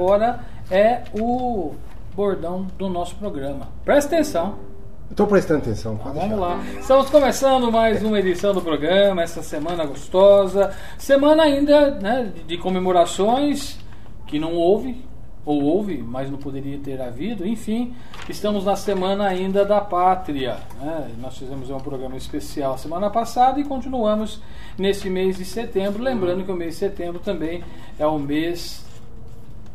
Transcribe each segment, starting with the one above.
agora é o bordão do nosso programa. Presta atenção. Estou prestando atenção. Então, vamos lá. Estamos começando mais uma edição do programa, essa semana gostosa. Semana ainda né, de comemorações que não houve, ou houve, mas não poderia ter havido. Enfim, estamos na semana ainda da pátria. Né? Nós fizemos um programa especial semana passada e continuamos nesse mês de setembro. Lembrando que o mês de setembro também é o mês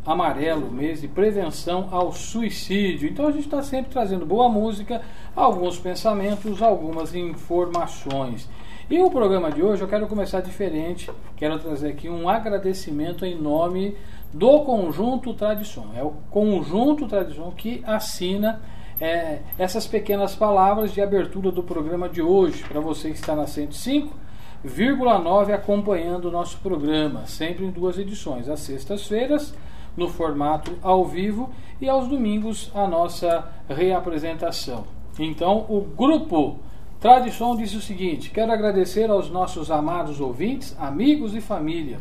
amarelo, mês de prevenção ao suicídio. Então a gente está sempre trazendo boa música, alguns pensamentos, algumas informações. E o programa de hoje eu quero começar diferente. Quero trazer aqui um agradecimento em nome do Conjunto Tradição. É o Conjunto Tradição que assina é, essas pequenas palavras de abertura do programa de hoje, para você que está na 105,9 acompanhando o nosso programa, sempre em duas edições, às sextas-feiras, no formato ao vivo, e aos domingos, a nossa reapresentação. Então, o grupo Tradição disse o seguinte: quero agradecer aos nossos amados ouvintes, amigos e família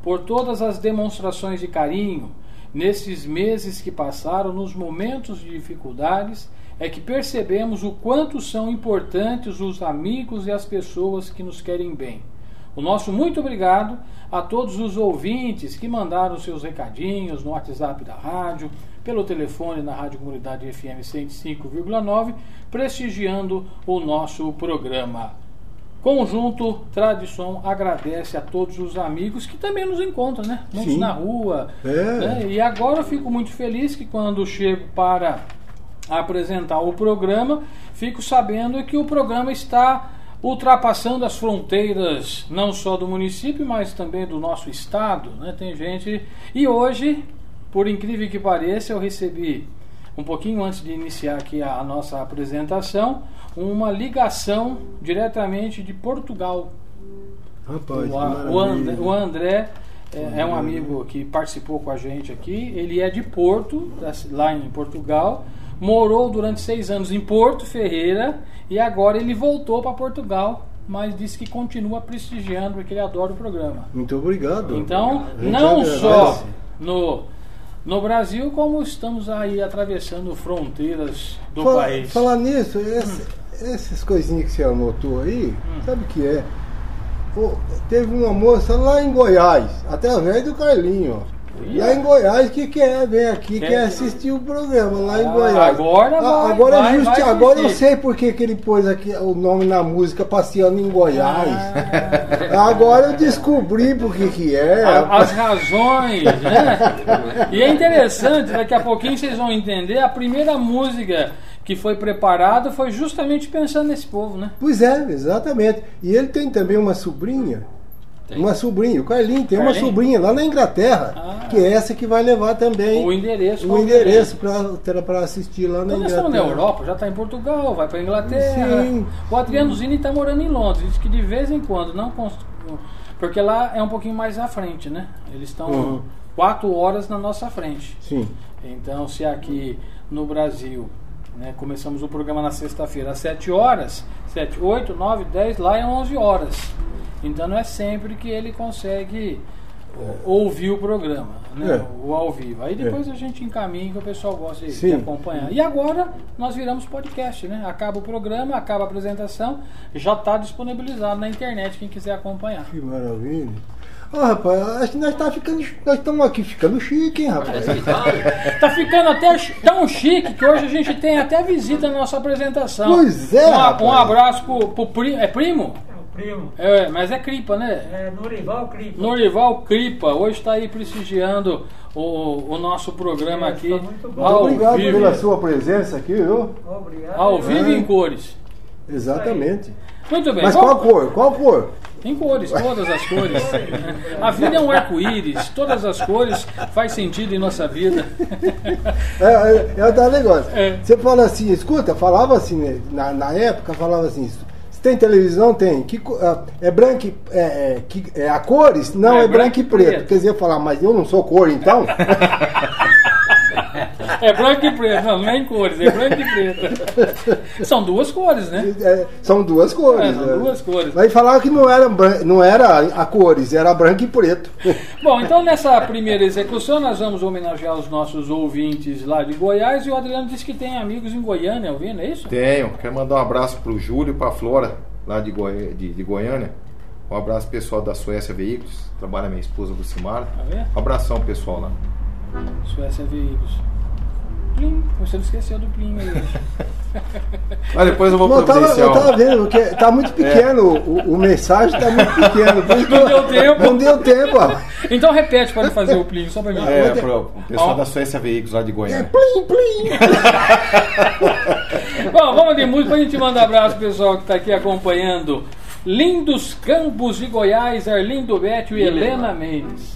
por todas as demonstrações de carinho nesses meses que passaram, nos momentos de dificuldades, é que percebemos o quanto são importantes os amigos e as pessoas que nos querem bem. O nosso muito obrigado a todos os ouvintes que mandaram seus recadinhos no WhatsApp da rádio, pelo telefone na Rádio Comunidade FM 105,9, prestigiando o nosso programa. Conjunto Tradição agradece a todos os amigos que também nos encontram, né? Muitos Sim. na rua. É. né? E agora eu fico muito feliz que quando chego para apresentar o programa, fico sabendo que o programa está ultrapassando as fronteiras não só do município, mas também do nosso estado. Né? Tem gente. E hoje, por incrível que pareça, eu recebi um pouquinho antes de iniciar aqui a, a nossa apresentação, uma ligação diretamente de Portugal. Rapaz, O, a- o André, o André é, é um amigo que participou com a gente aqui. Ele é de Porto, lá em Portugal. Morou durante seis anos em Porto Ferreira e agora ele voltou para Portugal, mas disse que continua prestigiando porque ele adora o programa. Muito obrigado. Então, não só no, no Brasil, como estamos aí atravessando fronteiras do Fala- país. Falar nisso, esse- essas coisinhas que você anotou aí, Hum. sabe o que é? Pô, teve uma moça lá em Goiás, através do Carlinho. Lá em Goiás, que quer, vem aqui, Quer- quer assistir o programa lá em Ah, Goiás. agora Ah, vai, agora, vai, justi- vai agora eu sei porque que ele pôs aqui o nome na música Passeando em Goiás. Ah. Agora eu descobri por que que é. As razões, né? E é interessante, daqui a pouquinho vocês vão entender, a primeira música que foi preparada foi justamente pensando nesse povo, né? Pois é, exatamente. E ele tem também uma sobrinha. Tem. Uma sobrinha, o Carlinho tem uma Carlinho? sobrinha lá na Inglaterra, Ah. que é essa que vai levar também O endereço. o endereço para assistir lá na Então nós Inglaterra. estamos na Europa, já está em Portugal, vai para Inglaterra. Sim. O Adriano Zini está morando em Londres, diz que de vez em quando não cons- porque lá é um pouquinho mais à frente, né? Eles estão Uhum. quatro horas na nossa frente. Sim. Então, se aqui no Brasil, né, começamos o programa na sexta-feira às 7 horas, 7, 8, 9, 10, lá é 11 horas. Então não é sempre que ele consegue ouvir o programa, né, É. o ao vivo. Aí depois a gente encaminha que o pessoal gosta de, acompanhar. E agora nós viramos podcast, né? Acaba o programa, acaba a apresentação, já está disponibilizado na internet quem quiser acompanhar. Que maravilha. Ó, rapaz, acho que nós, tá ficando, nós estamos aqui ficando chique, hein, rapaz? Tá ficando até tão chique que hoje a gente tem até visita na nossa apresentação. Pois é, Um, um abraço pro, pro primo. É primo? É primo. É, mas é Cripa, né? É Norival Cripa. Norival Cripa, hoje está aí prestigiando o, o nosso programa É, aqui. tá muito bom. Muito obrigado vivo, pela sua presença aqui, viu? Obrigado. ao vivo É. em cores. Exatamente. Muito bem. Mas vamos- qual cor? Qual cor? Em cores, todas as cores. A vida é um arco-íris, todas as cores faz sentido em nossa vida. É, é, é o tal negócio. É. Você fala assim, escuta, falava assim, né, na, na época, falava assim, tem televisão, tem. Que, ah, é branco e- é, é, que, é a cores? Não, É é, branco e branco e preto. preto. Quer dizer, falar, mas eu não sou cor, então? É branco e preto, não, não é em cores, é branco e preto. São duas cores, né? É, são duas cores. É, são né? duas cores. Mas falaram que não era, não era a cores, era branco e preto. Bom, então nessa primeira execução nós vamos homenagear os nossos ouvintes lá de Goiás e o Adriano disse que tem amigos em Goiânia ouvindo, é isso? Tenho. Quero mandar um abraço pro Júlio e pra Flora, lá de, Goi... de, de Goiânia. Um abraço pessoal da Suécia Veículos. Trabalha minha esposa Lucimara. Tá? Um abração pessoal lá. Suécia Veículos. Plim, você não esqueceu do Plim aí. Mas depois eu vou Não, eu tava, eu um- tava vendo, porque tá muito pequeno, o, o mensagem tá muito pequeno. Não eu- deu tempo. Não deu tempo, ó. Então repete para fazer o Plim, só pra mim. É, pro o pessoal Ó. da Suécia Veículos lá de É Goiânia. plim, plim. Bom, vamos de música pra gente mandar abraço pro pessoal que tá aqui acompanhando. Lindos Campos de Goiás, Arlindo Bétio e Helena Mendes.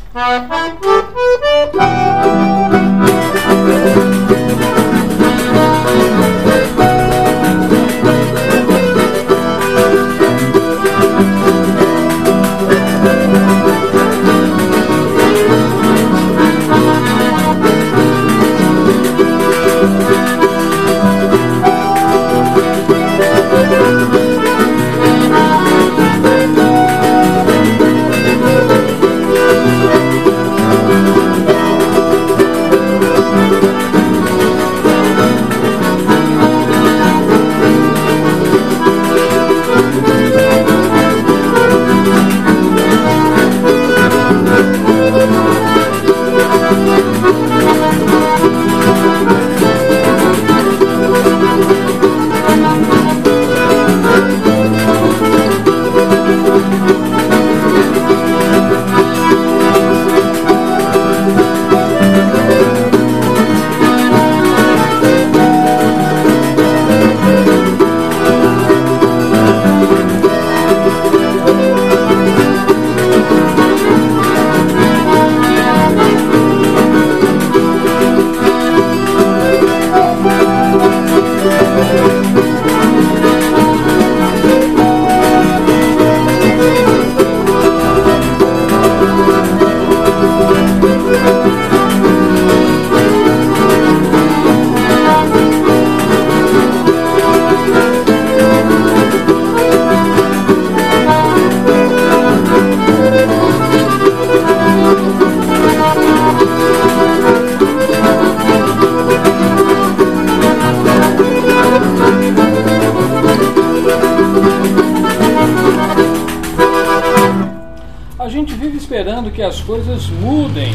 Coisas mudem,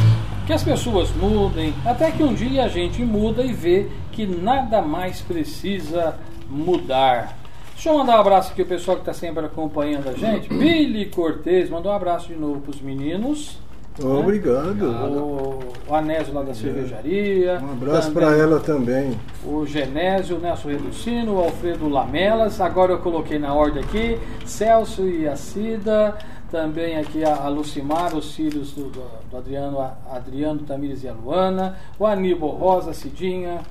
que as pessoas mudem, até que um dia a gente muda e vê que nada mais precisa mudar. Deixa eu mandar um abraço aqui ao pessoal que está sempre acompanhando a gente. Billy Cortez, mandou um abraço de novo para os meninos. Obrigado. O, o Anésio lá da cervejaria. Um abraço para ela também. o Genésio, o Nelson Reducino, o Alfredo Lamelas, agora eu coloquei na ordem aqui, Celso e a Cida, também aqui a, a Lucimar, os filhos do, do- do Adriano, a- Adriano Tamires e a Luana, o Aníbal Rosa, Cidinha,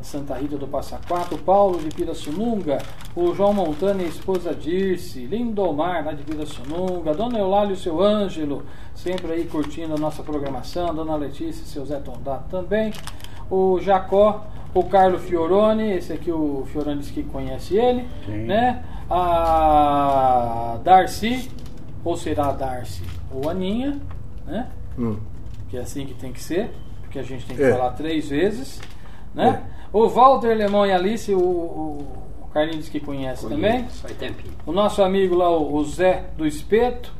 de Santa Rita do Passa Quatro, o Paulo de Pirassununga, o João Montana e a esposa Dirce, Lindomar lá de Pirassununga, Dona Eulália e seu Ângelo, sempre aí curtindo a nossa programação, Dona Letícia e seu Zé Tondato também, o Jacó, o Carlo Fioroni, esse aqui o Fioroni disse que conhece ele, né? A Darcy, ou será a Darcy ou Aninha, né? Hum. Que é assim que tem que ser, porque a gente tem que É. falar três vezes, né? O Walter Lemão e Alice, o, o, o Carlinhos disse que conhece também. Faz tempinho. O nosso amigo lá, o Zé do Espeto.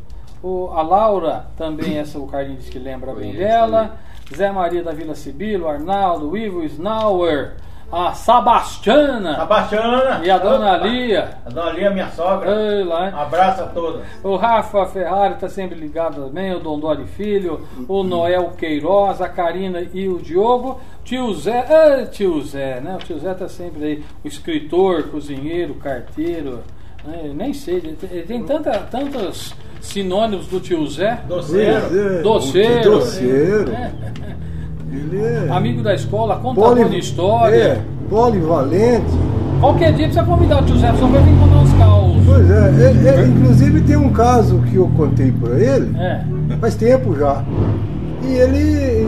O, a Laura, também, essa o Carlinhos disse que lembra bem dela. Zé Maria da Vila Sibilo, Arnaldo, o Ivo Snauer, a Sabastiana Sebastiana. e a Dona Opa. Lia. A Dona Lia, minha sogra. Ei, lá, hein? Um abraço a todos. O Rafa Ferrari está sempre ligado também, o Dondori Filho, o Noel Queiroz, a Karina e o Diogo. Tio Zé, ah, tio Zé, né? O tio Zé tá sempre aí, o escritor, cozinheiro, carteiro, né? Nem sei, ele tem, ele tem tanta, tantos sinônimos do tio Zé. Doceiro. É. Doceiro. Doceiro. É. Ele é. Amigo da escola, contador poli- de história. É, polivalente. Qualquer dia precisa convidar o tio Zé só pra vir contar uns caos. Pois é, é, é, inclusive tem um caso que eu contei para ele, É. faz tempo já. E ele,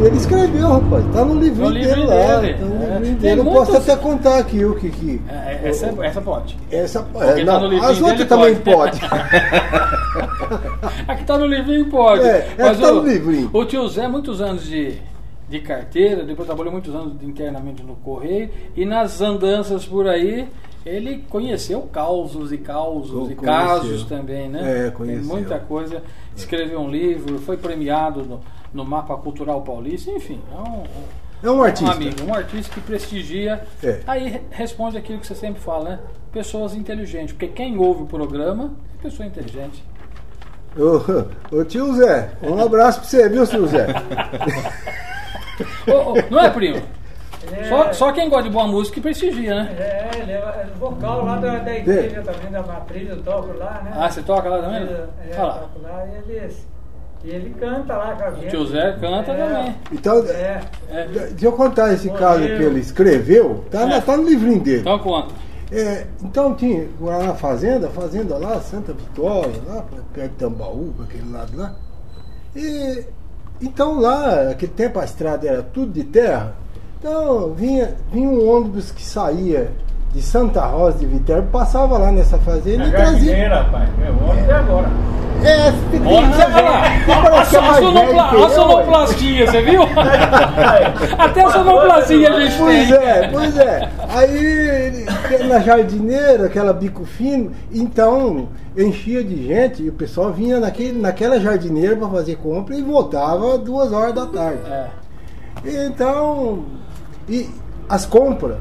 ele escreveu, rapaz. Tá no livrinho, No livrinho dele lá. dele, Tá no é. livrinho Tem dele. Eu muitos- posso até contar aqui o que. que É, essa, essa pode. essa, é, tá as outras também pode. pode. Aqui tá no livrinho, pode. É, é, tá no livrinho. O tio Zé, muitos anos de, de carteira, depois trabalhou muitos anos de- internamente no Correio, e nas andanças por aí, ele conheceu causos e causos e casos também, né? É, conheceu. Tem muita coisa. Escreveu um livro, foi premiado no, no Mapa Cultural Paulista, enfim, é um, É um artista. um amigo, um artista que prestigia. É. Aí re- responde aquilo que você sempre fala, né? Pessoas inteligentes, porque quem ouve o programa é pessoa inteligente. Ô, ô tio Zé, um abraço pra você, viu, tio Zé? Ô, ô, não é, primo? É, Só, só quem gosta de boa música que prestigia, né? É, ele é vocal lá da, da igreja também, da matriz, eu toco lá, né? Ah, você toca lá também? É, é, lá. toco lá e ele, e ele canta lá com a gente. tio Zé canta É, também. Então, É. É. deixa eu contar esse Bom caso que ele escreveu. Tá, na- tá no livrinho dele. Então conta. É, então tinha lá na fazenda, fazenda lá, Santa Vitória, lá perto de Tambaú, aquele lado lá. E então lá, naquele tempo a estrada era tudo de terra. Então vinha, vinha um ônibus que saía de Santa Rosa de Viterbo, passava lá nessa fazenda Na e trazia. rapaz. Meu homem até agora. É, tem que Olha, A, sonopla- a eu, sonoplastia, você viu? Até a sonoplastia a gente Pois tem. é, pois é. Aí na jardineira, aquela bico fino, então enchia de gente e o pessoal vinha naquele, naquela jardineira para fazer compra e voltava duas horas da tarde. É. Então, e as compras,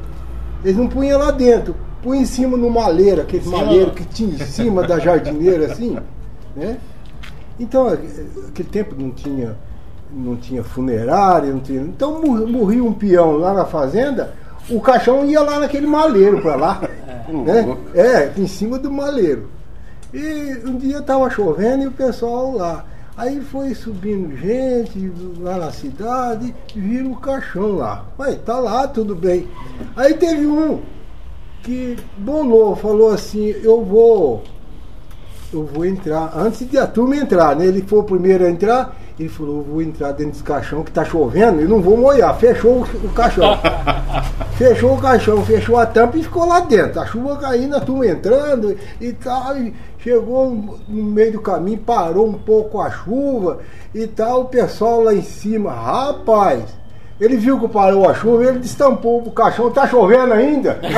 eles não punham lá dentro, punham em cima no maleiro, aquele maleiro que tinha em cima da jardineira assim, né? Então, aquele tempo não tinha, não tinha funerária, não tinha. Então mor- morria um peão lá na fazenda, o caixão ia lá naquele maleiro para lá. Né? É, em cima do maleiro. E um dia estava chovendo e o pessoal lá. Aí foi subindo gente lá na cidade e viram o caixão lá. Ué, tá lá, tudo bem. Aí teve um que bolou, falou assim, eu vou. Eu vou entrar. Antes de a turma entrar, né? Ele foi o primeiro a entrar, ele falou, eu vou entrar dentro desse caixão que tá chovendo e não vou molhar. Fechou o, caixão. fechou o caixão, fechou a tampa e ficou lá dentro. A chuva caindo, a turma entrando e tal. E chegou no meio do caminho, parou um pouco a chuva e tal, o pessoal lá em cima, rapaz. Ele viu que parou a chuva, ele destampou o caixão, tá chovendo ainda?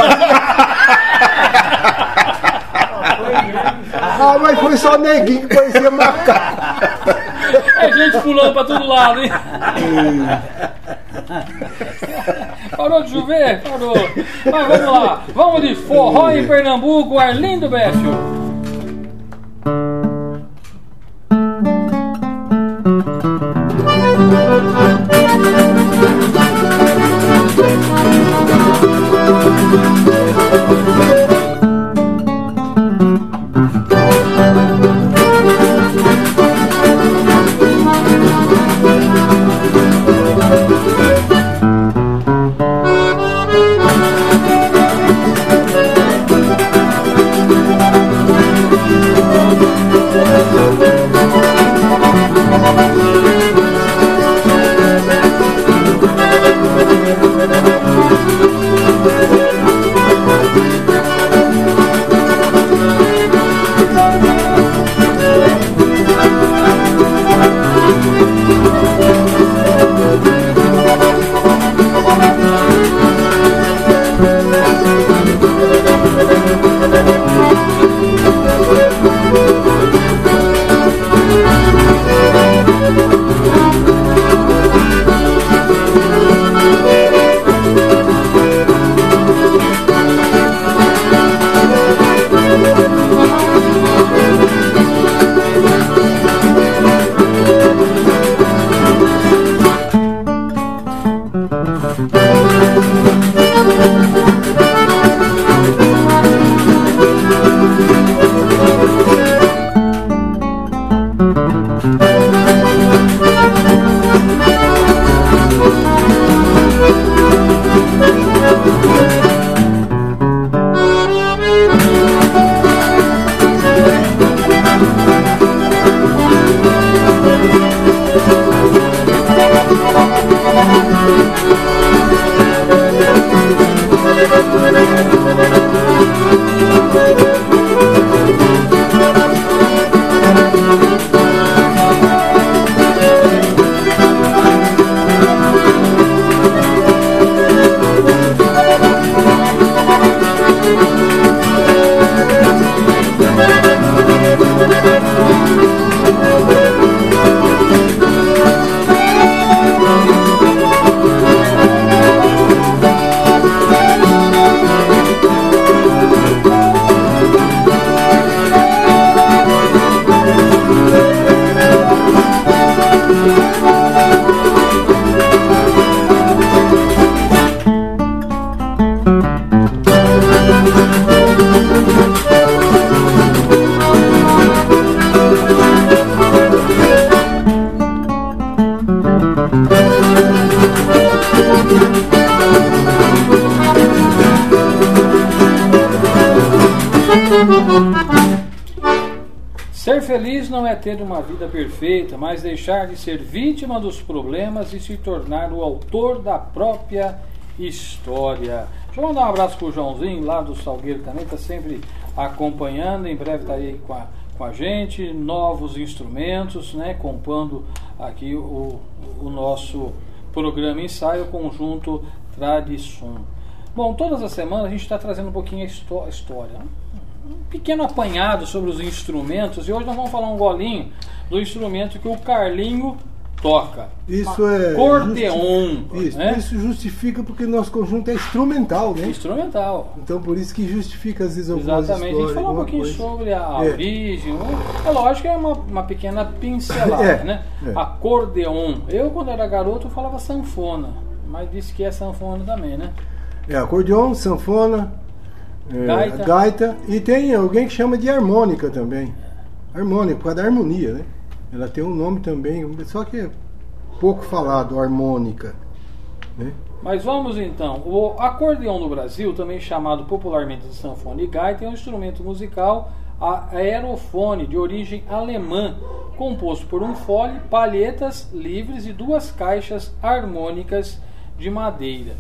Ah, mas foi só neguinho que parecia macaco. É gente pulando pra todo lado, hein? Parou de chover? Parou. Mas vamos lá. Vamos de forró em Pernambuco, Arlindo Bécio. Thank perfeita, mas deixar de ser vítima dos problemas e se tornar o autor da própria história. Deixa eu mandar um abraço pro Joãozinho lá do Salgueiro também, está sempre acompanhando. Em breve está aí com a, com a gente, novos instrumentos, né? Compondo aqui o, o nosso programa ensaio conjunto Tradição. Bom, todas as semanas a gente está trazendo um pouquinho a histó- a história. né? Um pequeno apanhado sobre os instrumentos e hoje nós vamos falar um golinho do instrumento que o Carlinho toca. Isso é. Cordeon. Isso, né? isso justifica porque nosso conjunto é instrumental, né? Instrumental. Então por isso que justifica às vezes algumas Exatamente. A gente falou um pouquinho coisa. sobre a É. origem. né? É lógico que é uma, uma pequena pincelada, É, né? é. Acordeon. Eu, quando era garoto, eu falava sanfona. Mas disse que é sanfona também, né? É acordeon, sanfona, é, Gaita. gaita. e tem alguém que chama de harmônica também. Harmônica, por causa da harmonia, né? Ela tem um nome também, só que é pouco falado, harmônica. Né? Mas vamos então. O acordeão no Brasil, também chamado popularmente de sanfona e gaita, é um instrumento musical aerofone de origem alemã, composto por um fole, palhetas livres e duas caixas harmônicas de madeira.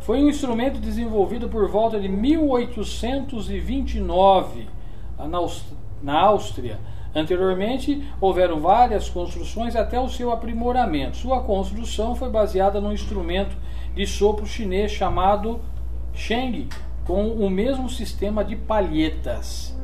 Foi um instrumento desenvolvido por volta de 1829 na Aus- na Áustria. Anteriormente, houveram várias construções até o seu aprimoramento. Sua construção foi baseada num instrumento de sopro chinês chamado Sheng, com o mesmo sistema de palhetas.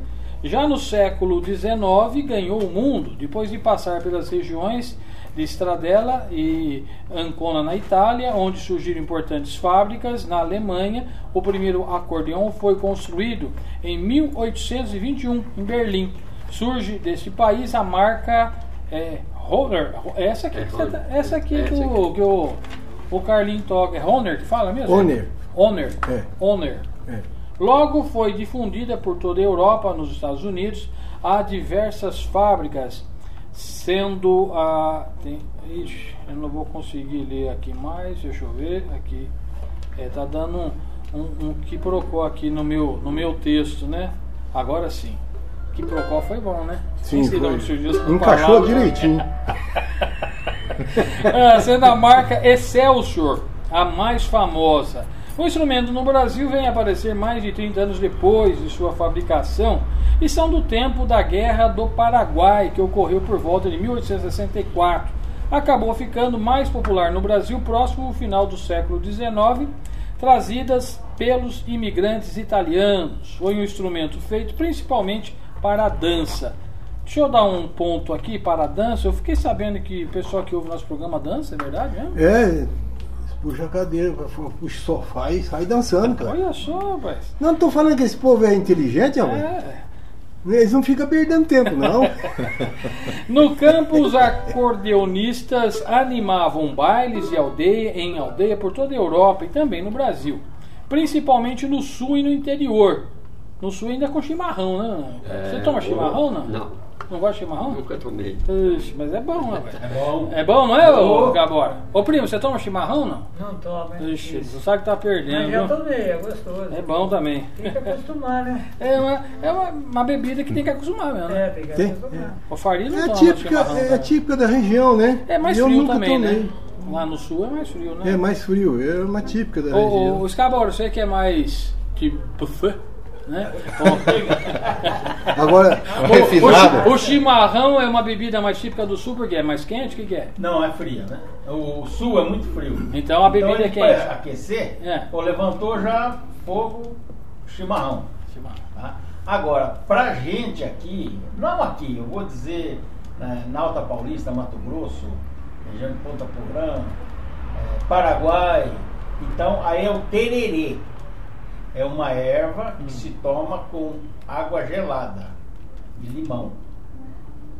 Já no século XIX, ganhou o mundo, depois de passar pelas regiões de Stradella e Ancona na Itália, onde surgiram importantes fábricas. Na Alemanha, o primeiro acordeão foi construído em 1821 em Berlim. Surge desse país a marca é, Honer. Essa aqui, É, que, tá- essa aqui É, que, essa o, que o, o Carlinho toca. É Honer que fala mesmo? Honer. Honer. É. Honer. É. Logo foi difundida por toda a Europa, nos Estados Unidos, há diversas fábricas, sendo a. Tem, ixi, eu não vou conseguir ler aqui mais, deixa eu ver. Aqui. É, tá dando um, um, um que procou aqui no meu, no meu texto, né? Agora sim. Que procó foi bom, né? Sim, foi. Encaixou palavra. direitinho. Ah, sendo a marca Excelsior a mais famosa. O instrumento no Brasil vem aparecer mais de 30 anos depois de sua fabricação e são do tempo da Guerra do Paraguai, que ocorreu por volta de 1864. Acabou ficando mais popular no Brasil próximo ao final do século XIX, trazidas pelos imigrantes italianos. Foi um instrumento feito principalmente para a dança. Deixa eu dar um ponto aqui para a dança. Eu fiquei sabendo que o pessoal que ouve nosso programa dança, é verdade mesmo? É, puxa a cadeira, puxa o sofá e sai dançando, cara. Olha só, rapaz. Não, não tô falando que esse povo é inteligente, amor. É. Eles não ficam perdendo tempo, não. No campo, os acordeonistas animavam bailes de aldeia em aldeia por toda a Europa e também no Brasil, principalmente no sul e no interior. No sul ainda com chimarrão, né? Você É, toma o- chimarrão, não? Não. Não gosta de chimarrão? Nunca tomei. Ixi, mas é bom, rapaz. É bom. É bom, não é, ô Gabora? Ô primo, você toma chimarrão, não? Não toma, hein? Ixi, Isso. você sabe que tá perdendo, Mas já tomei, é gostoso. É bom também. Tem que acostumar, né? É uma, é uma, uma bebida que tem que acostumar mesmo, né? É, tem que acostumar. O farinha não É toma típica, chimarrão é típica da região, né? É mais eu frio nunca também, tomei. né? Lá no sul é mais frio, né? É mais frio, é uma típica da O, região. o, o Scabora, você que é mais tipo buffet, né? Agora, O, Refinado. o, o chimarrão é uma bebida mais típica do sul porque é mais quente, o que, que é? Não, é fria, né? O sul é muito frio. Então a bebida então, é quente. Para aquecer, É. pô, levantou já fogo, chimarrão. Chimarrão. tá? Agora, pra gente aqui, não aqui, eu vou dizer né, na Alta Paulista, Mato Grosso, região de Ponta Porã, é, Paraguai, então aí é o tererê. É uma erva Hum. que se toma com água gelada e limão.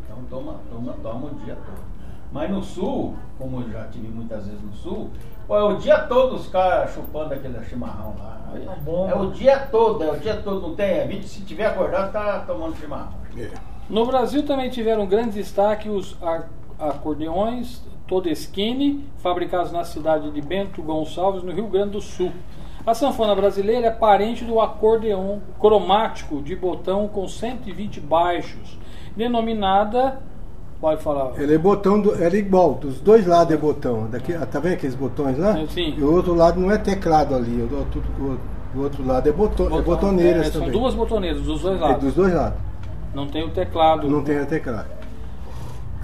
Então toma, toma, toma o dia todo. Mas no sul, como eu já tive muitas vezes no sul, é o dia todo os caras chupando aquele chimarrão lá. Tá bom. É o dia todo, é o dia todo, não tem. É, vídeo, se tiver acordado, tá tomando chimarrão. é, No Brasil também tiveram grande destaque os a- acordeões Todeschini, fabricados na cidade de Bento Gonçalves, no Rio Grande do Sul. A sanfona brasileira é parente do acordeon cromático de botão com 120 baixos, denominada. Pode falar. Ele é botão, do, era igual, dos dois lados é botão. Daqui, ah, tá vendo aqueles botões lá? Sim. E o outro lado não é teclado ali, o outro, o, o outro lado é, botão, é botoneiras é, são também. duas botoneiras dos dois É, lados. dos dois lados. Não tem o teclado. Não tem teclado.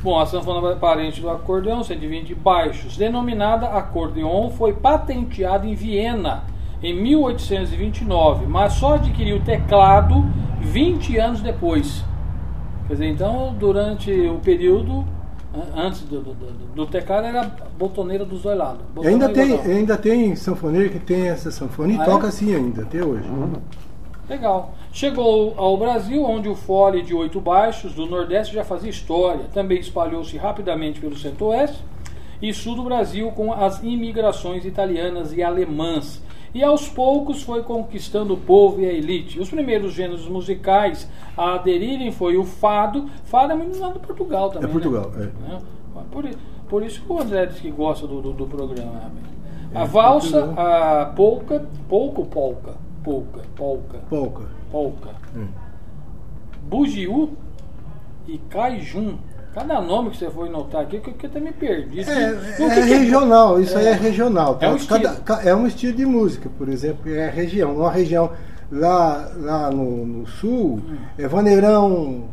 Bom, a sanfona é parente do acordeão, 120 baixos. Denominada acordeon, foi patenteada em Viena em 1829, mas só adquiriu o teclado 20 anos depois. Quer dizer, então, durante o período an- antes do, do, do- do teclado era botoneira dos dois lados. Botão ainda tem, botão. ainda tem sanfoneiro que tem essa sanfona e Ah, é? toca assim ainda, até hoje. Legal. Chegou ao Brasil, onde o fole de oito baixos do Nordeste já fazia história. Também espalhou-se rapidamente pelo Centro-Oeste e Sul do Brasil com as imigrações italianas e alemãs. E aos poucos foi conquistando o povo e a elite. Os primeiros gêneros musicais a aderirem foi o fado. Fado é muito lá do Portugal também. É Portugal, né? é. Né? Por, por isso que o André diz que gosta do, do, do programa. né? A valsa, Portugal. a polca, polca ou polca? Polca, polca, Pouca. polca. Hum. Bugiu e Kaijun. Cada nome que você foi notar aqui, que eu até me perdi. É, que- é o que que regional, isso aí é regional. tá? É um estilo. Cada- ca- é um estilo de música, por exemplo, é região. Uma região lá, lá no, no sul é vaneirão,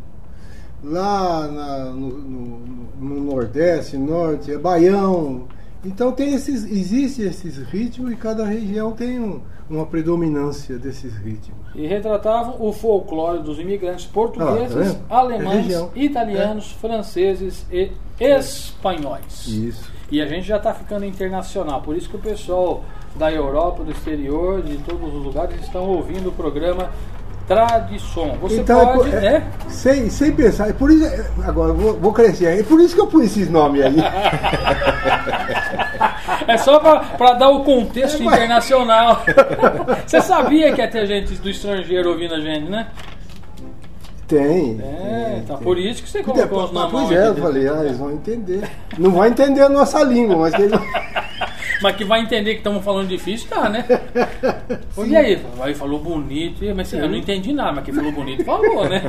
lá na- no, no- no nordeste, norte, é baião. Então tem esses, existe esses ritmos e cada região tem um- uma predominância desses ritmos. E retratavam o folclore dos imigrantes Ah, tá portugueses, vendo? É alemães, região. italianos, franceses e espanhóis. Isso. E a gente já está ficando internacional, por isso que o pessoal da Europa, do exterior, de todos os lugares estão ouvindo o programa Tradição. Você então, pode, é, né? sem, sem pensar, é por isso, é, agora eu vou, vou crescer, é por isso que eu pus esses nomes aí. É só para dar o contexto É, mas- internacional. Você sabia que ia ter gente do estrangeiro ouvindo a gente, né? Tem. É, tem, então tem. por isso que você Pois colocou é, os Pois nomes. é, eu aqui. falei, ah, eles vão entender. Não vai entender a nossa língua, mas eles... Mas que vai entender que estamos falando difícil, tá, né? Pô, E aí? Aí falou bonito, e- mas assim, eu não entendi nada, mas quem falou bonito falou, né?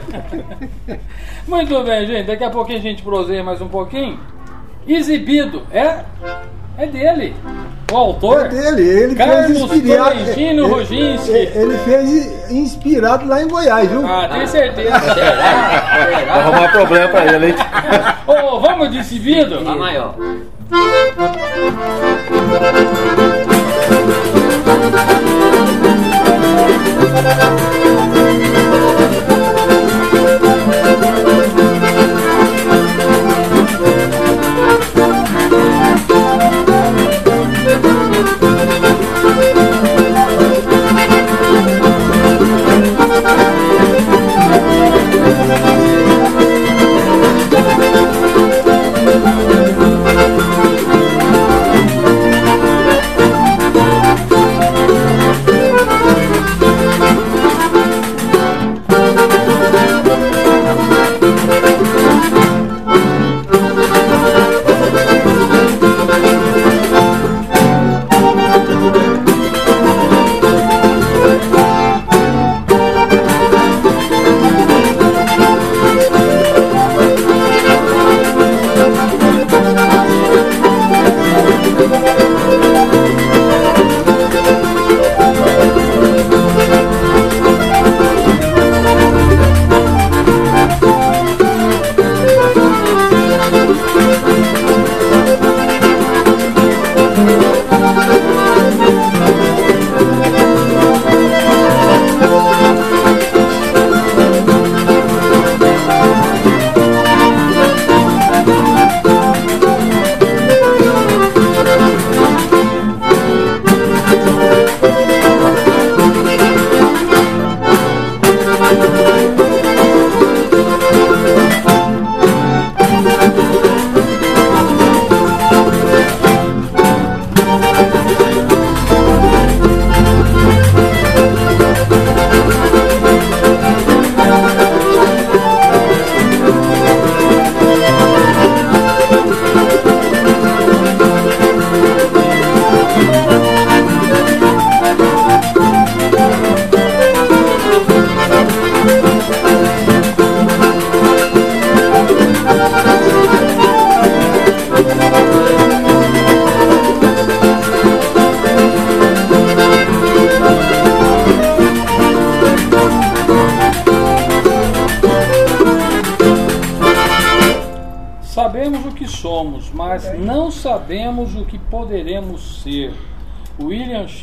Muito bem, gente. Daqui a pouquinho a gente proseia mais um pouquinho. Exibido. É, é dele. O autor. É dele, ele Carlos fez inspirado. Tolentino ele- Roginski. Ele, ele fez inspirado lá em Goiás, viu? Ah, tenho certeza. Vai arrumar problema pra ele, hein? Ô, vamos de exibido? Tá maior. Thank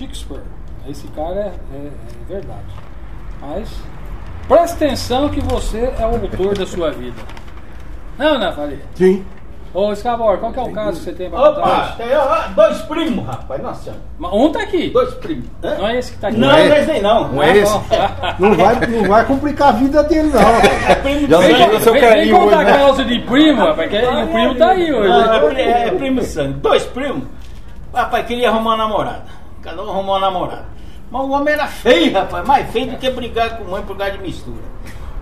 Shakespeare. Esse cara é, é- é verdade. Mas preste atenção que você é o autor da sua vida. Não, não, falei. Sim. Ô, Scabor, qual que é o caso que você tem pra Opa, contar? tem ó, dois primos, rapaz. Nossa. Mas Um tá aqui. Dois primos. Hã? Não é esse que tá aqui. Não, não é? é esse não. Não é esse? bom. Não vai, não vai complicar a vida dele, não. É primo de Vem, sangue. o seu vem, vem carinho contar hoje, né? causa de primo, rapaz, que o primo tá aí hoje. Não, é, é primo de sangue. Dois primos. Rapaz, queria arrumar uma namorada. Cada um arrumou uma namorada. Mas o homem era feio, rapaz. Mais feio do que brigar com mãe por causa de mistura.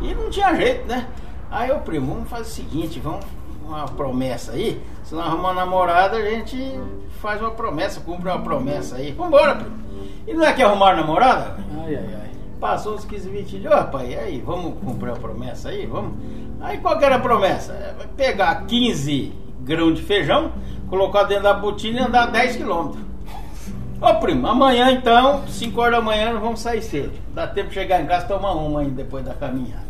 E não tinha jeito, né? Aí, ô primo, vamos fazer o seguinte, vamos uma promessa aí. Se nós arrumar uma namorada, a gente faz uma promessa, cumpre uma promessa aí. Vambora, primo. E não é que arrumar namorada? Ai, ai, ai. Passou uns 15, 20 dias, rapaz, e aí, vamos cumprir a promessa aí? Vamos? Aí qual que era a promessa? É, pegar 15 grãos de feijão, colocar dentro da botina e andar 10 quilômetros. Ô primo, amanhã então, 5 horas da manhã, nós vamos sair cedo. Dá tempo de chegar em casa e tomar uma ainda depois da caminhada.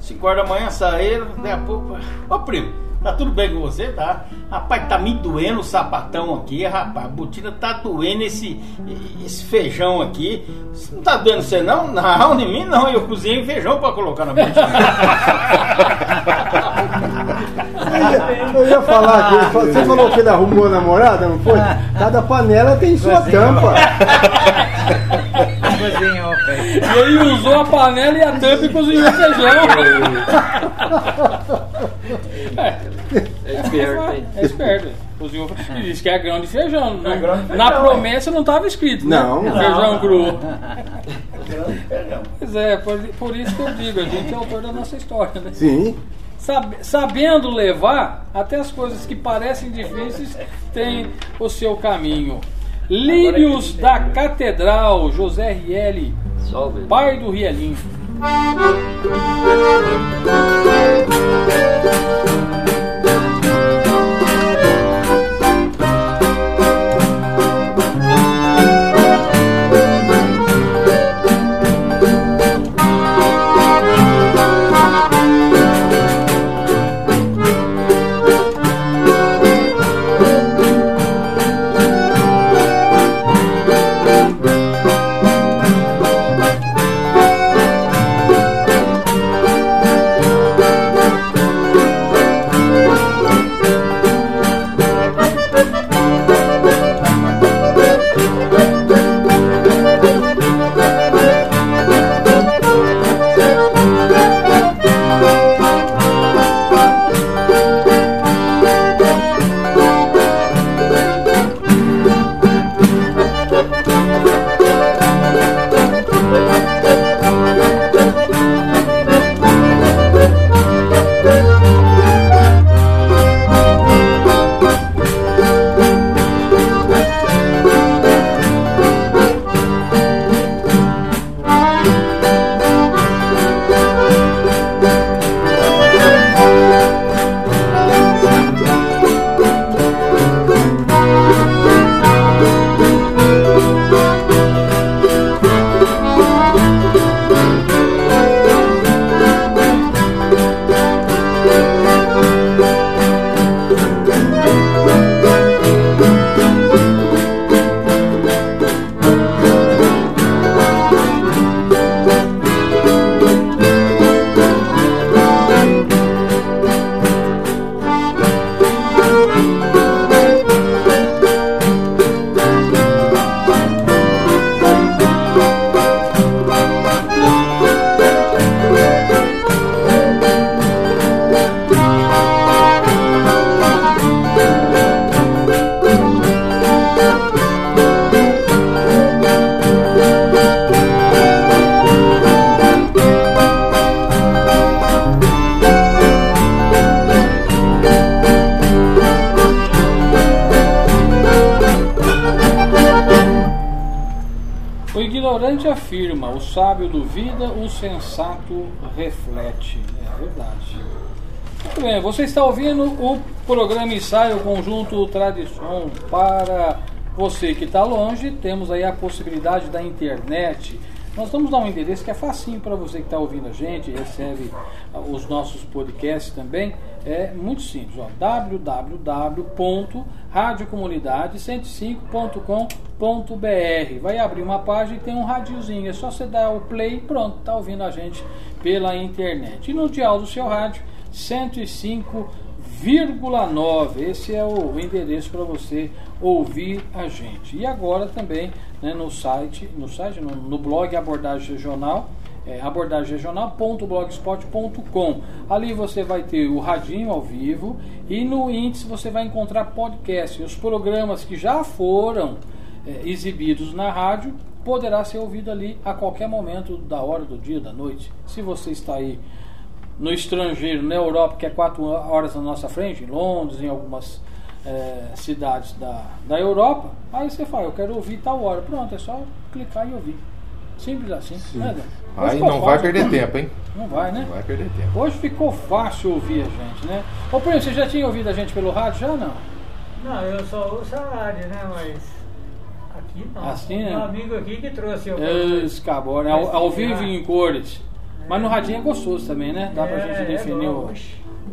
5 horas da manhã saíram, daí a pouco. Ô primo, tá tudo bem com você, tá? Rapaz, tá me doendo o sapatão aqui, rapaz. A botina tá doendo esse, esse feijão aqui. Não tá doendo você não? Não, de mim não. Eu cozinhei feijão pra colocar na botina. Eu ia, falar que ele- você falou que ele arrumou a namorada, não foi? Cada panela tem sua tampa. Cozinhou. E ele usou a panela e a tampa e cozinhou o feijão. É esperto, hein? É esperto. Cozinhou. E disse que é grão de feijão. Não- grão de Na promessa não estava escrito, né? Não. Feijão cru. Feijão. Pois é, por, por isso que eu digo, a gente é autor da nossa história, né? Sim. Sab- sabendo levar, até as coisas que parecem difíceis têm o seu caminho. Lírios da Catedral, José Rielli, pai do Rielinho. Está ouvindo o programa Ensaio Conjunto Tradição para você que está longe. Temos aí a possibilidade da internet Nós vamos dar um endereço que é facinho para você que está ouvindo a gente, recebe ah, os nossos podcasts também. É muito simples, ó, www.radiocomunidade105.com.br. Vai abrir uma página e tem um radiozinho. É só você dar o play e pronto, está ouvindo a gente pela internet. E no dial do seu rádio, 105,9. Esse é o endereço para você ouvir a gente. E agora também né, no site, no site, no, no blog Abordagem Regional, é, abordagemregional.blogspot.com. Ali você vai ter o radinho ao vivo e no índice você vai encontrar podcast. Os programas que já foram é, exibidos na rádio poderá ser ouvido ali a qualquer momento da hora do dia, da noite. Se você está aí no estrangeiro, na Europa, que é quatro horas na nossa frente, em Londres, em algumas é, cidades da, da Europa, aí você fala, eu quero ouvir tal hora. Pronto, é só clicar e ouvir. Simples assim. Né, Aí não vai fácil. perder tempo, hein? Não vai, né? Não vai perder tempo. Hoje ficou fácil ouvir a gente, né? Ô, Primo, você já tinha ouvido a gente pelo rádio? Já não? Não, eu só ouço a rádio, né? Mas aqui não. Assim, né? Um amigo aqui que trouxe eu. Esse cabora, ao, ao vivo em cores. Mas no radinho é gostoso também, né? Dá pra É, gente é definir bom,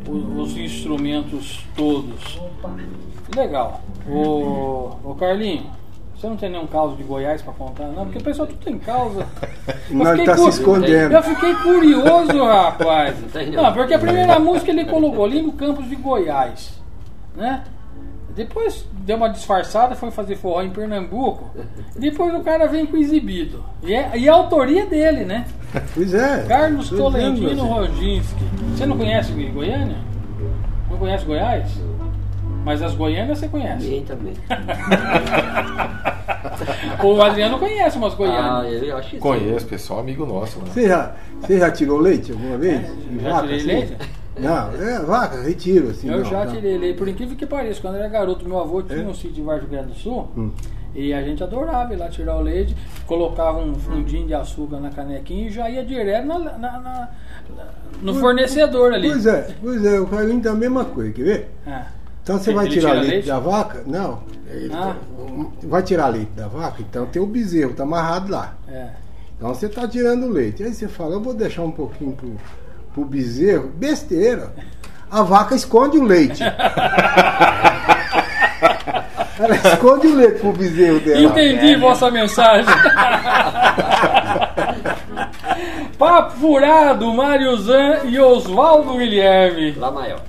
o- o- os instrumentos todos. Opa. Legal. Ô, ô Carlinho, você não tem nenhum caos de Goiás pra contar, não? Porque o pessoal tudo tem causa. Eu Não, ele fiquei tá se escondendo. Eu fiquei curioso, rapaz. Não porque a primeira música ele colocou ali no Campos de Goiás, né? Depois deu uma disfarçada, foi fazer forró em Pernambuco. Depois o cara vem com exibido. E é, e é a autoria dele, né? Pois é. Carlos Tolentino assim. Roginski. Você não conhece Goiânia? Não conhece Goiás? Mas as Goiânias você conhece. Ninguém também. O Adriano conhece umas Ah, Goiânias. eu acho que sim. Conheço, pessoal, amigo nosso. Né? Você já, você já tirou leite alguma vez? De já vaca, tirei assim? leite? Não, é vaca, retiro, assim. Eu não, já não. tirei ele. Por incrível que pareça, quando eu era garoto, meu avô tinha É? um sítio em Vargem Grande do Sul. Hum. E a gente adorava ir lá tirar o leite, colocava um fundinho de açúcar na canequinha e já ia direto na- na- na- no fornecedor ali. Pois é, pois é, o Carlinho tá a mesma coisa, quer ver? Ah, Então você Ele vai tirar tira leite, leite? da vaca? Não. Ah. Vai tirar leite da vaca? Então tem o bezerro, tá amarrado lá. é. Então você tá tirando leite. Aí você fala, eu vou deixar um pouquinho pro, pro bezerro. Besteira. A vaca esconde o leite. Ela esconde o leite pro bezerro dela. Entendi vossa mensagem. Papo Furado, Mário Zan e Oswaldo Guilherme. Lá maior.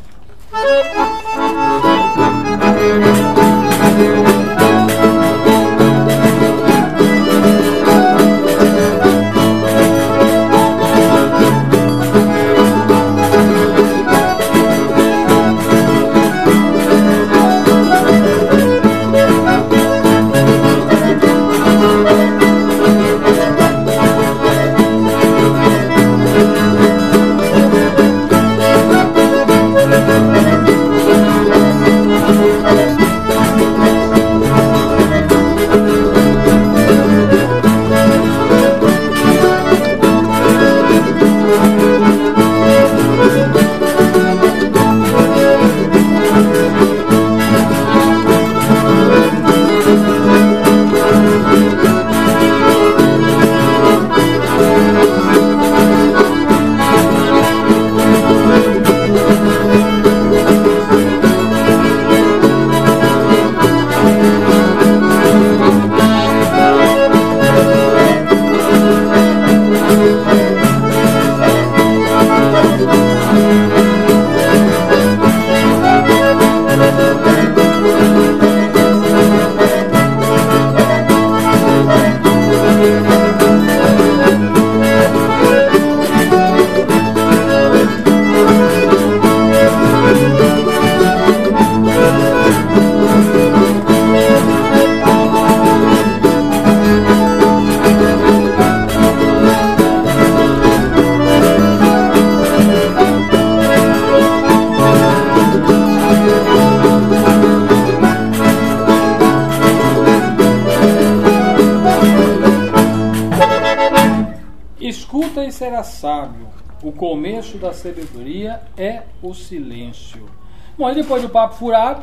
Bom, e depois do papo furado,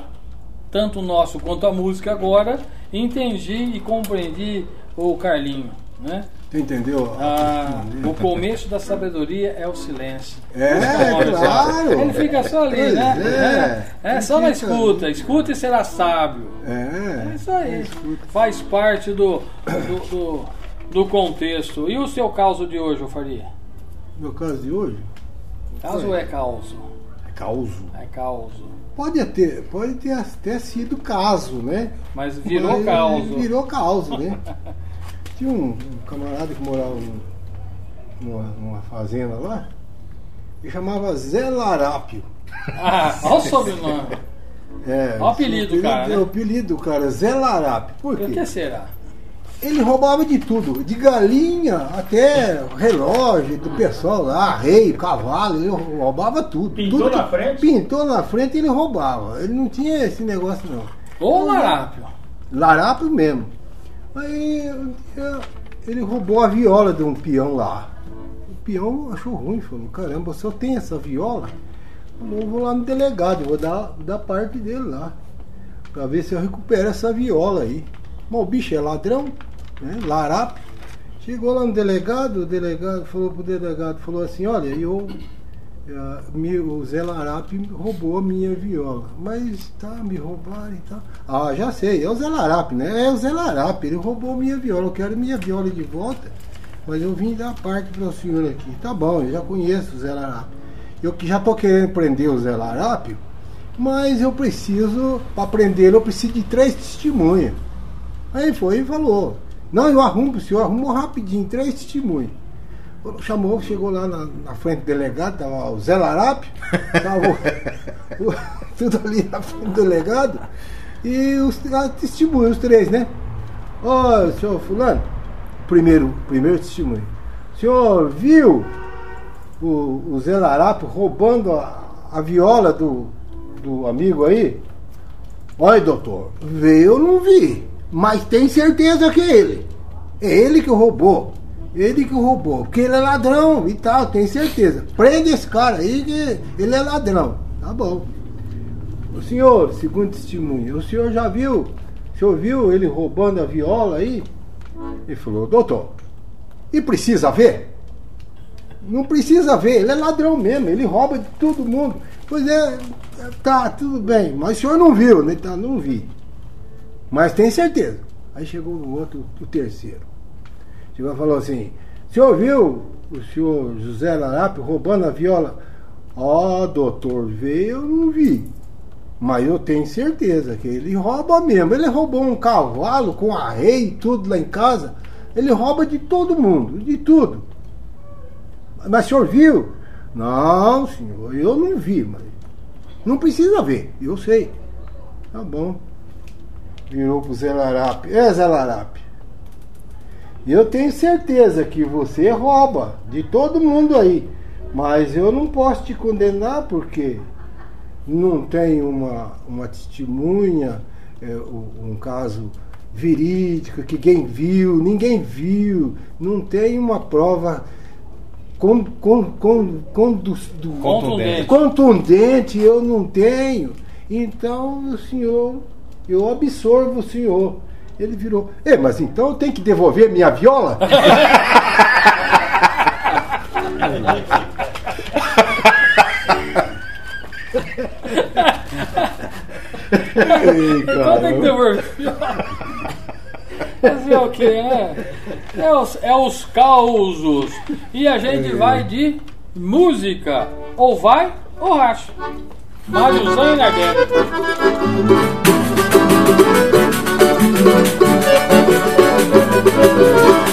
tanto o nosso quanto a música agora, entendi e compreendi o Carlinho, né? Você entendeu? Ah, o começo da sabedoria é o silêncio. É, Olha, claro. Ele fica só ali, Pois né? é. É, só na escuta. Escuta e será sábio. É. É isso aí. Faz parte do, do, do, do contexto. E o seu caso de hoje, Faria? Meu caso de hoje Caso ou é causo? É causo. É causo. Pode ter, pode ter até sido caso, né? Mas virou Mas causo. Virou causo, né? Tinha um, camarada que morava num- numa, numa fazenda lá, e chamava Zé Larápio. Ah, olha o sobrenome. É, Olha o apelido, cara, né? O apelido, cara, Zé Larápio. Por Por quê? que será? Ele roubava de tudo, de galinha até relógio do pessoal lá, rei, cavalo, ele roubava tudo. Pintou tudo na frente? Pintou na frente ele roubava. Ele não tinha esse negócio não. Ô larápio. Larápio mesmo. Aí um dia, ele roubou a viola de um peão lá. O peão achou ruim, falou, caramba, se eu tenho essa viola, eu vou lá no delegado, vou dar, dar parte dele lá. Pra ver se eu recupero essa viola aí. Mas o bicho é ladrão, né? Larápio. Chegou lá no delegado, o delegado falou pro delegado, falou assim, olha, eu. eh, o Zé Larápio roubou a minha viola. Mas tá, me roubaram e tal. Ah, já sei, é o Zé Larápio, né? É o Zé Larápio, ele roubou minha viola. Eu quero minha viola de volta, mas eu vim dar parte para o senhor aqui. Tá bom, eu já conheço o Zé Larápio. Eu que já tô querendo prender o Zé Larápio, mas eu preciso, para prender, eu preciso de três testemunhas. Aí foi e falou: Não, eu arrumo pro senhor, arrumou rapidinho, três testemunhas. Chamou, chegou lá na, na frente do delegado, tava o Zé Larápio, tava o- o- tudo ali na frente do delegado, e os testemunhos, os três, né? Ô, senhor Fulano, primeiro, primeiro testemunho. O senhor viu o, o Zé Larápio roubando a, a viola do, do amigo aí? Olha, doutor, veio eu não vi, mas tem certeza que é ele. É ele que roubou. Ele que roubou, porque ele é ladrão e tal, tem certeza. Prende esse cara aí que ele é ladrão. Tá bom. O senhor, segundo testemunho, o senhor já viu? O senhor viu ele roubando a viola aí? Ele falou, doutor, e precisa ver? Não precisa ver, ele é ladrão mesmo, ele rouba de todo mundo. Pois é, tá, tudo bem, mas o senhor não viu, né? Tá, não vi. Mas tem certeza. Aí chegou o outro, o terceiro. Chegou e falou assim: O senhor viu o senhor José Larápio roubando a viola? Ó, doutor, veio, eu não vi. Mas eu tenho certeza que ele rouba mesmo. Ele roubou um cavalo com arreio e tudo lá em casa. Ele rouba de todo mundo, de tudo. Mas o senhor viu? Não, senhor, eu não vi, mas não precisa ver, eu sei. Tá bom. Virou pro Zé Larápio. É, Zé Larápio. Eu tenho certeza que você rouba de todo mundo aí. Mas eu não posso te condenar porque não tem uma, uma testemunha, é, um caso verídico, que quem viu, ninguém viu, não tem uma prova Contundente. contundente, eu não tenho. Então, o senhor, eu absorvo o senhor. Ele virou, é, mas então eu tenho que devolver minha viola? Ei, Então tem que devolver. Fazer o que, né? É os, é os causos. E a gente vai de música. Ou vai ou racha. Máriozão e Narguete. Thank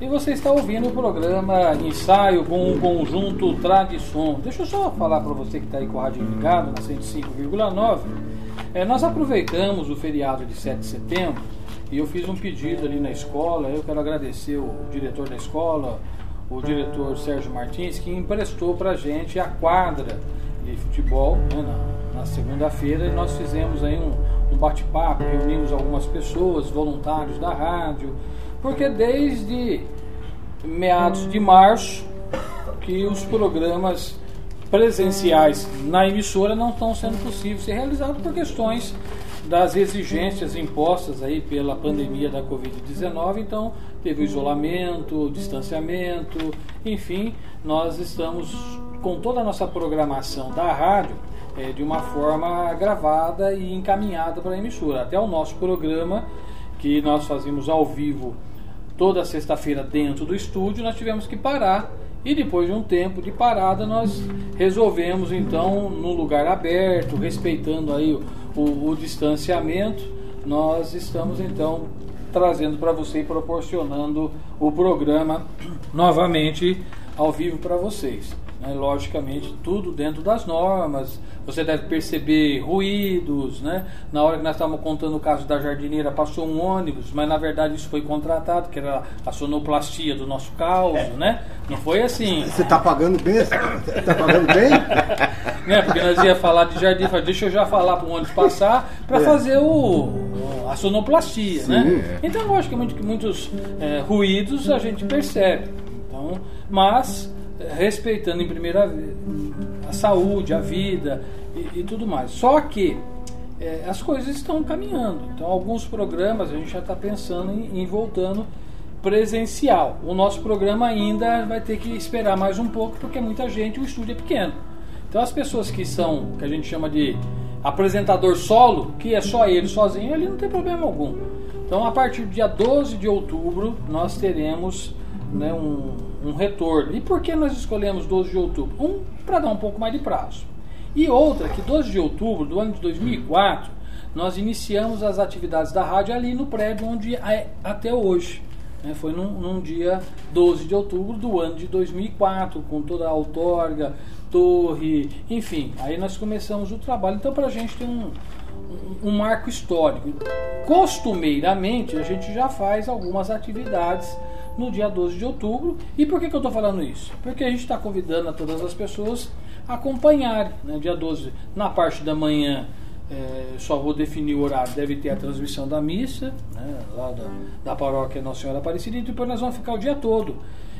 E você está ouvindo o programa Ensaio com o conjunto Tradição. Deixa eu só falar para você que está aí com o rádio ligado na 105,9. É, nós aproveitamos o feriado de 7 de setembro e eu fiz um pedido ali na escola. Eu quero agradecer o diretor da escola, o diretor Sérgio Martins, que emprestou para a gente a quadra de futebol né, na, na segunda-feira e nós fizemos aí um, um bate-papo, reunimos algumas pessoas, voluntários da rádio, porque desde meados de março que os programas presenciais na emissora não estão sendo possíveis ser realizados por questões das exigências impostas aí pela pandemia da Covid-19. Então, teve o isolamento, o distanciamento, enfim, nós estamos com toda a nossa programação da rádio é, de uma forma gravada e encaminhada para a emissora. Até o nosso programa, que nós fazíamos ao vivo toda sexta-feira dentro do estúdio, nós tivemos que parar e depois de um tempo de parada nós resolvemos então num lugar aberto, respeitando aí o, o, o distanciamento, nós estamos então trazendo para você e proporcionando o programa novamente ao vivo para vocês. Né? Logicamente, tudo dentro das normas. Você deve perceber ruídos. Né? Na hora que nós estávamos contando o caso da jardineira, passou um ônibus, mas na verdade isso foi contratado, que era a sonoplastia do nosso caos. Né? Não foi assim. Você está pagando bem? Está pagando bem? né? Porque nós ia falar de jardim, falei, deixa eu já falar para o ônibus passar para É. fazer o, a sonoplastia. Sim, né? é. Então, logicamente que muitos é, ruídos a gente percebe. Então, mas respeitando em primeira a saúde, a vida e, e tudo mais. Só que eh, as coisas estão caminhando. Então, alguns programas a gente já está pensando em, em voltando presencial. O nosso programa ainda vai ter que esperar mais um pouco porque muita gente, o estúdio é pequeno. Então, as pessoas que são, que a gente chama de apresentador solo, que é só ele sozinho, ele não tem problema algum. Então, a partir do dia 12 de outubro, nós teremos né, um, um retorno. E por que nós escolhemos 12 de outubro? Um, para dar um pouco mais de prazo. E outra, que 12 de outubro do ano de 2004, nós iniciamos as atividades da rádio ali no prédio onde é até hoje. né? Foi num, num dia 12 de outubro do ano de 2004, com toda a outorga, torre, enfim. Aí nós começamos o trabalho. Então, para a gente tem um, um, um marco histórico. Costumeiramente, a gente já faz algumas atividades no dia 12 de outubro. E por que, que eu estou falando isso? Porque a gente está convidando a todas as pessoas a acompanharem. Né? Dia 12, na parte da manhã, é, só vou definir o horário, deve ter a transmissão da missa, né? lá da, da paróquia Nossa Senhora Aparecida, e depois nós vamos ficar o dia todo.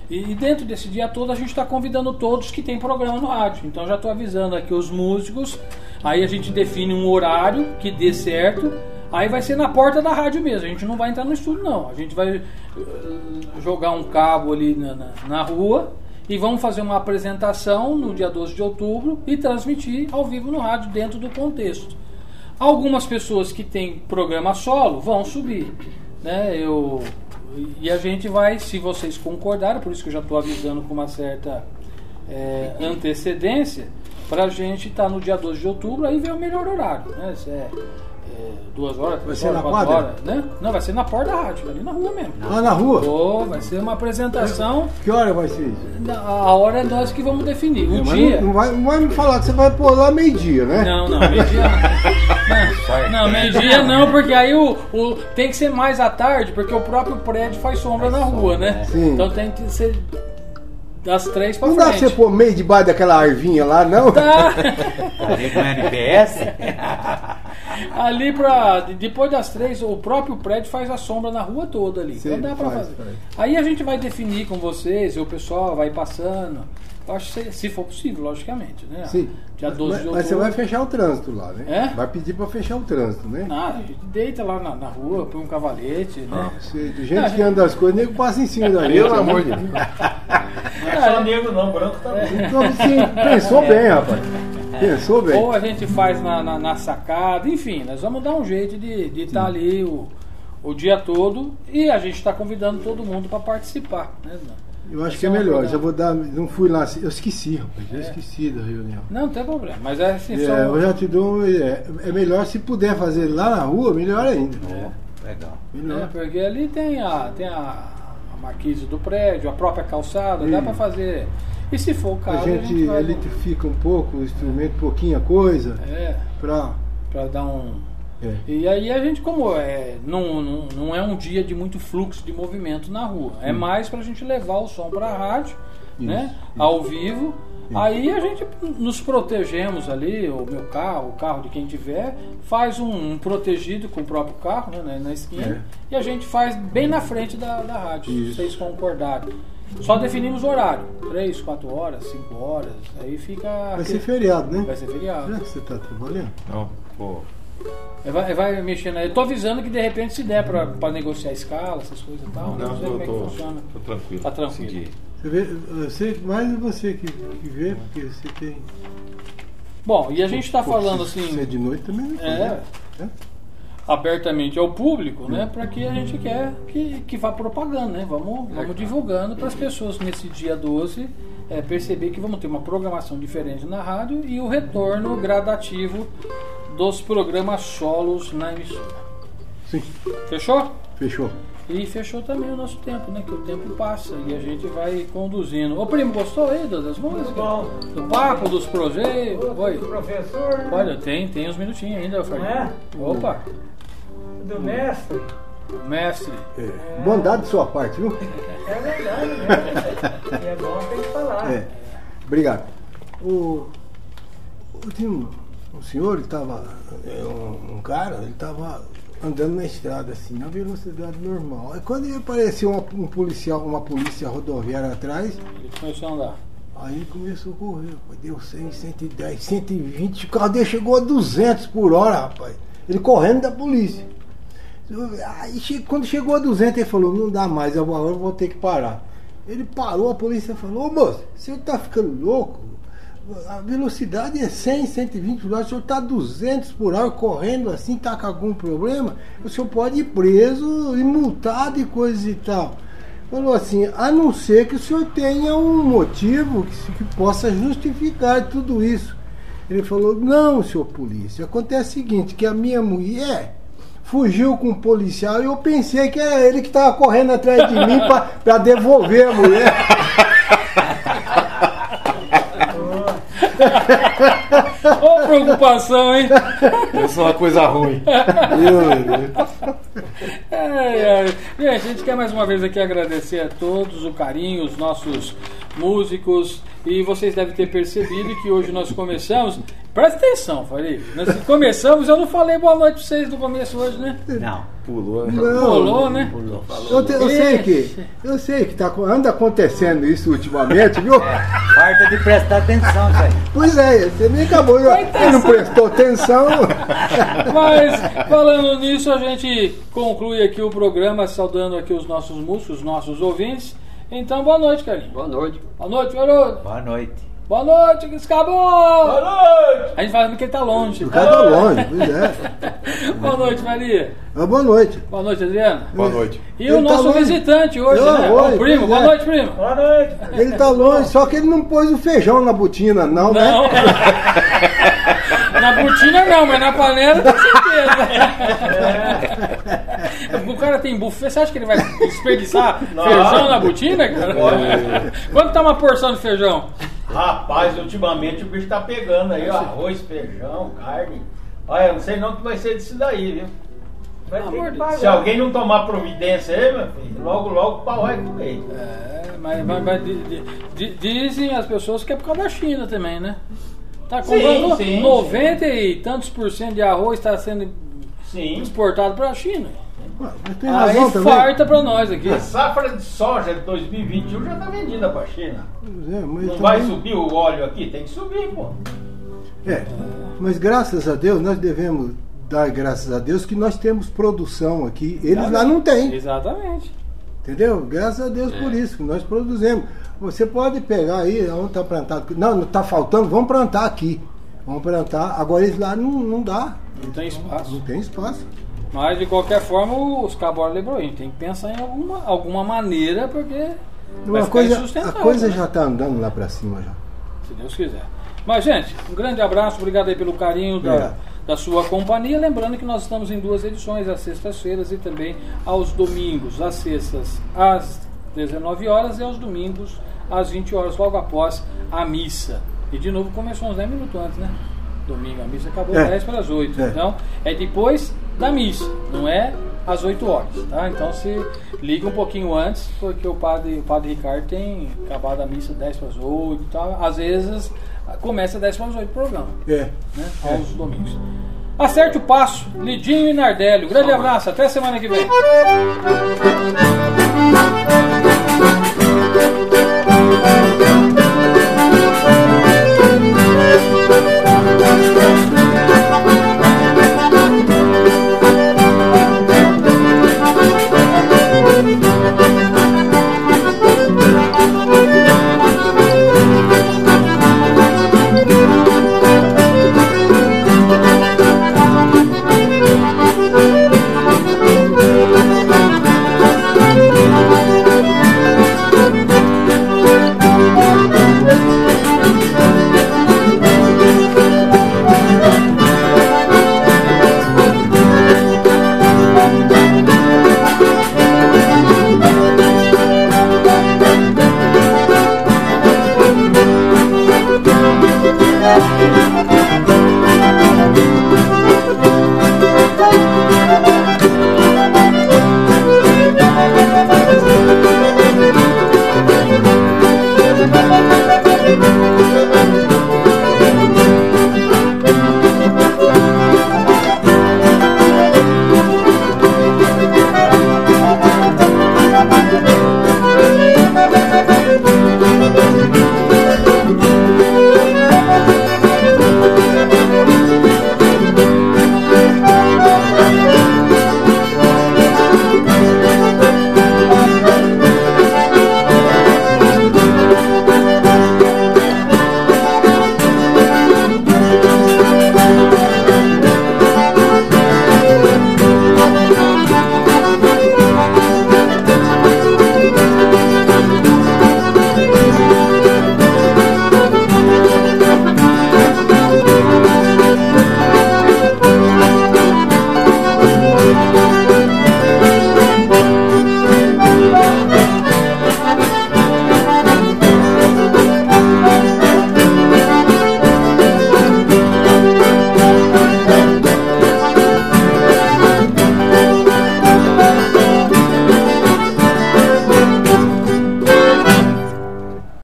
E, e dentro desse dia todo a gente está convidando todos que tem programa no rádio. Então já estou avisando aqui os músicos. Aí a gente define um horário que dê certo. Aí vai ser na porta da rádio mesmo. A gente não vai entrar no estúdio, não. A gente vai eh, jogar um cabo ali na, na, na rua e vamos fazer uma apresentação no dia 12 de outubro e transmitir ao vivo no rádio dentro do contexto. Algumas pessoas que têm programa solo vão subir. Né? Eu, e a gente vai, se vocês concordarem, por isso que eu já estou avisando com uma certa é, antecedência, para a gente estar no dia 12 de outubro, aí vem o melhor horário. Né? É, duas horas, três ser horas, na quatro quadra? horas. Né? Não, vai ser na porta da rádio, ali na rua mesmo. Ah, na rua? Ô, vai ser uma apresentação. Que hora vai ser isso? A hora é nós que vamos definir. O É, mas dia. Não, não vai, não vai me falar que você vai pôr lá meio-dia, né? Não, não, meio-dia não. Não, meio-dia não, porque aí o, o- tem que ser mais à tarde, porque o próprio prédio faz sombra na rua, né? Sim. Então tem que ser das três pra Não dá pra frente. você pôr meio debaixo daquela arvinha lá, não? Tá. Ali com NPS? Ali pra. Depois das três, o próprio prédio faz a sombra na rua toda ali. Sim, então dá pra faz, fazer. faz. Aí a gente vai definir com vocês, e o pessoal vai passando. Eu acho que se, se for possível, logicamente, né? Sim. Dia 12 de Mas, outubro. mas você vai fechar o trânsito lá, né? É? Vai pedir pra fechar o trânsito, né? Ah, a gente deita lá na, na rua, põe um cavalete, né? Você- do jeito que anda as coisas, nego passa em cima da gente. Pelo né? amor de Deus. Não é só negro não, branco também. Então, sim, pensou bem, rapaz. Pensou bem. Ou a gente faz na, na, na sacada, enfim, nós vamos dar um jeito de estar ali o, o dia todo e a gente está convidando todo mundo para participar. Né? Eu acho que é um melhor. Já vou dar. Não fui lá. Eu esqueci, rapaz. Eu É. esqueci da reunião. Não, não tem problema. Mas é assim, É, são- eu já te dou. É, é melhor se puder fazer lá na rua, melhor ainda. Legal. É, Melhor. porque ali tem a, tem a, a marquise do prédio, a própria calçada, dá pra fazer. E se for o A caso, a gente, gente vai. eletrifica um pouco o instrumento, pouquinha coisa, É, pra. pra dar um. É. E aí a gente, como é, não, não, não é um dia de muito fluxo de movimento na rua, é mais pra gente levar o som pra rádio, né? Isso, Ao vivo. Aí a gente nos protegemos ali, o meu carro, o carro de quem tiver, faz um, um protegido com o próprio carro né, na- na esquina É. e a gente faz bem na frente da, da rádio, se Isso. vocês concordarem. Só definimos o horário, 3, 4 horas, 5 horas, aí fica. Vai ser feriado, né? Vai ser feriado. Que você tá trabalhando. Não, pô. É, Vai, vai mexendo aí. Eu tô avisando que de repente se der pra, pra negociar escala, essas coisas e tal. Não, Não, sei tô, como é que tô, funciona. tô tranquilo. Tá tranquilo. Consegui. Você vê, eu sei mais é você que, que vê, porque você tem. Bom, e a gente tá Pô, falando se- Se é assim, de noite também não é, É. abertamente ao público, né? Pra que a gente quer que, que vá propagando, né? Vamos, vamos divulgando para as pessoas nesse dia 12 é, perceber que vamos ter uma programação diferente na rádio e o retorno gradativo dos programas solos na emissora. Sim, Fechou? fechou. E fechou também o nosso tempo, né? Que o tempo passa e a gente vai conduzindo. Ô primo, gostou aí das músicas? bom. Do papo, dos projetos? Oi. Do professor? Olha, tem, tem uns minutinhos ainda, Fernando. é? Opa, do mestre. mestre. É. Bondade de sua parte, viu? É verdade, né? E é bom ter que falar. É. Obrigado. O, o- tinha um, um senhor, ele tava. é, Um, um cara, ele estava andando na estrada, assim, na velocidade normal. Aí quando ele apareceu uma- um policial, uma polícia rodoviária atrás, Ele começou a andar. Aí ele começou a correr, rapaz. Deu 100, 110, 120. O carro dele chegou a 200 por hora, rapaz. Ele correndo da polícia. Aí quando chegou a 200, ele falou: Não dá mais, eu vou- eu vou ter que parar. Ele parou, a polícia falou: Ô moço, o senhor tá ficando louco? A velocidade é 100, 120 por hora, o senhor está 200 por hora correndo assim, tá com algum problema? O senhor pode ir preso e multado e coisas e tal. Falou assim, a não ser que o senhor tenha um motivo que, que possa justificar tudo isso. Ele falou, não, senhor polícia, acontece o seguinte, que a minha mulher fugiu com um policial e eu pensei que era ele que estava correndo atrás de mim para devolver a mulher. Ô, preocupação, hein? Isso é uma coisa ruim. Ai, ai. Gente, a gente quer mais uma vez aqui agradecer a todos o carinho, os nossos músicos. E vocês devem ter percebido que hoje nós começamos. Presta atenção, Farid. Nós começamos, eu não falei boa noite pra vocês no começo hoje, né? Não. Pulou. Não. Rolou, né? Eu, te- eu sei que, eu sei que tá, anda acontecendo isso ultimamente, viu? Farta de prestar atenção, velho. Pois é, você nem acabou, ele não prestou atenção. Mas falando nisso, a gente conclui aqui o programa saudando aqui os nossos músicos, os nossos ouvintes. Então, boa noite, Carlinhos. Boa noite. Boa noite, garoto. Boa noite. Boa noite, que acabou. Boa noite. A gente fala porque ele tá longe. O cara tá longe, pois é. Boa noite, Maria. Ah, boa noite. Boa noite, Adriana. Boa noite. E Ele o nosso tá visitante hoje, Não, né? oi, o primo. Boa é. noite, primo. Boa noite. Ele tá longe, só que ele não pôs o feijão na botina, não, né? Não. na botina não, mas na panela com certeza. O cara tem buffet, você acha que ele vai desperdiçar feijão na botina, cara? Quanto tá uma porção de feijão? Rapaz, ultimamente o bicho tá pegando aí, ó, arroz, feijão, carne. Olha, eu não sei não o que vai ser disso daí, viu? Vai ter que. Se alguém não tomar providência aí, meu filho, logo, logo o pau vai comer. É, mas, mas- mas di- di- di- dizem as pessoas que é por causa da China também, né? Tá Sim, comprando sim, 90 e tantos por cento de arroz está sendo Sim. exportado para a China. Mas tem razão Aí também. farta para nós aqui. A safra de soja de 2021 já tá vendida pra China. É, mas Não vai também- subir o óleo aqui? Tem que subir, pô. É, mas graças a Deus, nós devemos dar graças a Deus que nós temos produção aqui. Eles lá não têm, Exatamente. entendeu? Graças a Deus por isso, que nós produzimos. Você pode pegar aí, onde está plantado. Não, não está faltando, vamos plantar aqui. Vamos plantar. Agora eles lá não, não dá. Não tem Não espaço. tem espaço. Mas de qualquer forma, os cabos lembrou, a gente tem que pensar em alguma, alguma maneira, porque vai a ficar coisa, a coisa né? já está andando lá para cima já. se Deus quiser. Mas, gente, um grande abraço, obrigado aí pelo carinho da, da sua companhia. Lembrando que nós estamos em duas edições, às sextas-feiras e também aos domingos. Às sextas, às 19 horas e aos domingos, às 20 horas, logo após a missa. E de novo começou uns 10 minutos antes, né? Domingo, a missa acabou É. 10 para as 8. É. Então, é depois da missa, não é às 8 horas, tá? Então se liga um pouquinho antes, porque o padre, o padre Ricardo tem acabado a missa 10 para as 8 e tal. Às vezes começa 10 para as 8 o programa, É. né? Aos domingos. Acerte o passo, Lidinho e Nardelli. Grande abraço, até semana que vem.